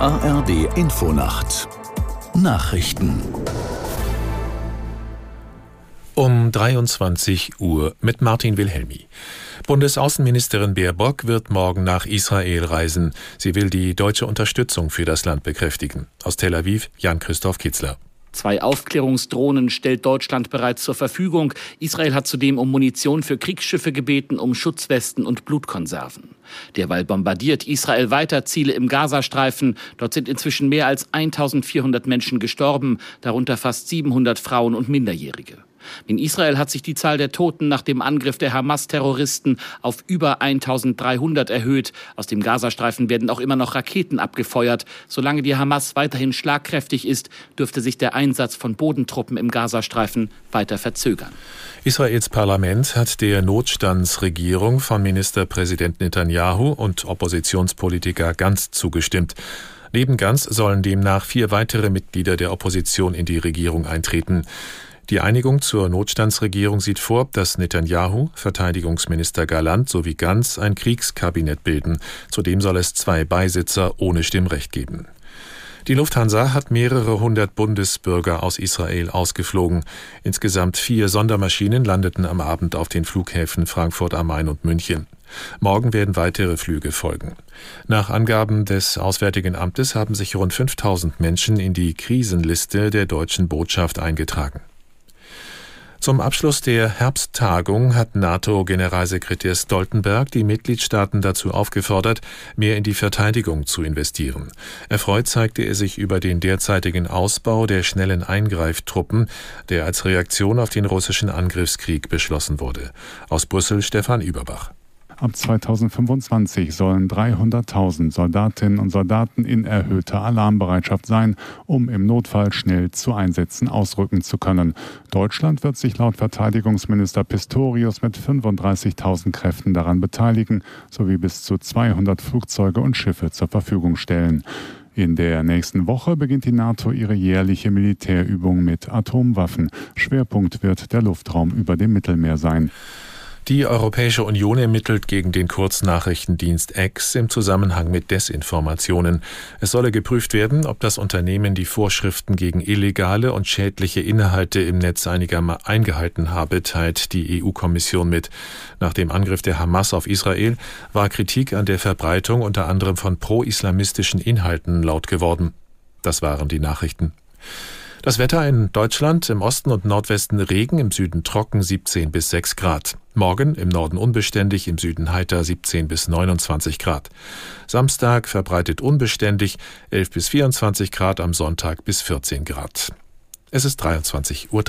ARD Infonacht Nachrichten um 23 Uhr mit Martin Wilhelmi. Bundesaußenministerin Baerbock wird morgen nach Israel reisen. Sie will die deutsche Unterstützung für das Land bekräftigen. Aus Tel Aviv Jan-Christoph Kitzler. Zwei Aufklärungsdrohnen stellt Deutschland bereits zur Verfügung. Israel hat zudem um Munition für Kriegsschiffe gebeten, um Schutzwesten und Blutkonserven. Derweil bombardiert Israel weiter Ziele im Gazastreifen. Dort sind inzwischen mehr als 1400 Menschen gestorben, darunter fast 700 Frauen und Minderjährige. In Israel hat sich die Zahl der Toten nach dem Angriff der Hamas-Terroristen auf über 1300 erhöht. Aus dem Gazastreifen werden auch immer noch Raketen abgefeuert. Solange die Hamas weiterhin schlagkräftig ist, dürfte sich der Einsatz von Bodentruppen im Gazastreifen weiter verzögern. Israels Parlament hat der Notstandsregierung von Ministerpräsident Netanyahu und Oppositionspolitiker Ganz zugestimmt. Neben Ganz sollen demnach vier weitere Mitglieder der Opposition in die Regierung eintreten. Die Einigung zur Notstandsregierung sieht vor, dass Netanyahu, Verteidigungsminister Galant sowie Ganz ein Kriegskabinett bilden. Zudem soll es zwei Beisitzer ohne Stimmrecht geben. Die Lufthansa hat mehrere hundert Bundesbürger aus Israel ausgeflogen. Insgesamt vier Sondermaschinen landeten am Abend auf den Flughäfen Frankfurt am Main und München. Morgen werden weitere Flüge folgen. Nach Angaben des Auswärtigen Amtes haben sich rund 5000 Menschen in die Krisenliste der deutschen Botschaft eingetragen. Zum Abschluss der Herbsttagung hat NATO-Generalsekretär Stoltenberg die Mitgliedstaaten dazu aufgefordert, mehr in die Verteidigung zu investieren. Erfreut zeigte er sich über den derzeitigen Ausbau der schnellen Eingreiftruppen, der als Reaktion auf den russischen Angriffskrieg beschlossen wurde. Aus Brüssel Stefan Überbach. Ab 2025 sollen 300.000 Soldatinnen und Soldaten in erhöhter Alarmbereitschaft sein, um im Notfall schnell zu Einsätzen ausrücken zu können. Deutschland wird sich laut Verteidigungsminister Pistorius mit 35.000 Kräften daran beteiligen, sowie bis zu 200 Flugzeuge und Schiffe zur Verfügung stellen. In der nächsten Woche beginnt die NATO ihre jährliche Militärübung mit Atomwaffen. Schwerpunkt wird der Luftraum über dem Mittelmeer sein. Die Europäische Union ermittelt gegen den Kurznachrichtendienst X im Zusammenhang mit Desinformationen. Es solle geprüft werden, ob das Unternehmen die Vorschriften gegen illegale und schädliche Inhalte im Netz einiger eingehalten habe, teilt die EU-Kommission mit. Nach dem Angriff der Hamas auf Israel war Kritik an der Verbreitung unter anderem von pro-islamistischen Inhalten laut geworden. Das waren die Nachrichten. Das Wetter in Deutschland im Osten und Nordwesten Regen, im Süden trocken 17 bis 6 Grad. Morgen im Norden unbeständig, im Süden heiter 17 bis 29 Grad. Samstag verbreitet unbeständig 11 bis 24 Grad, am Sonntag bis 14 Grad. Es ist 23.03 Uhr.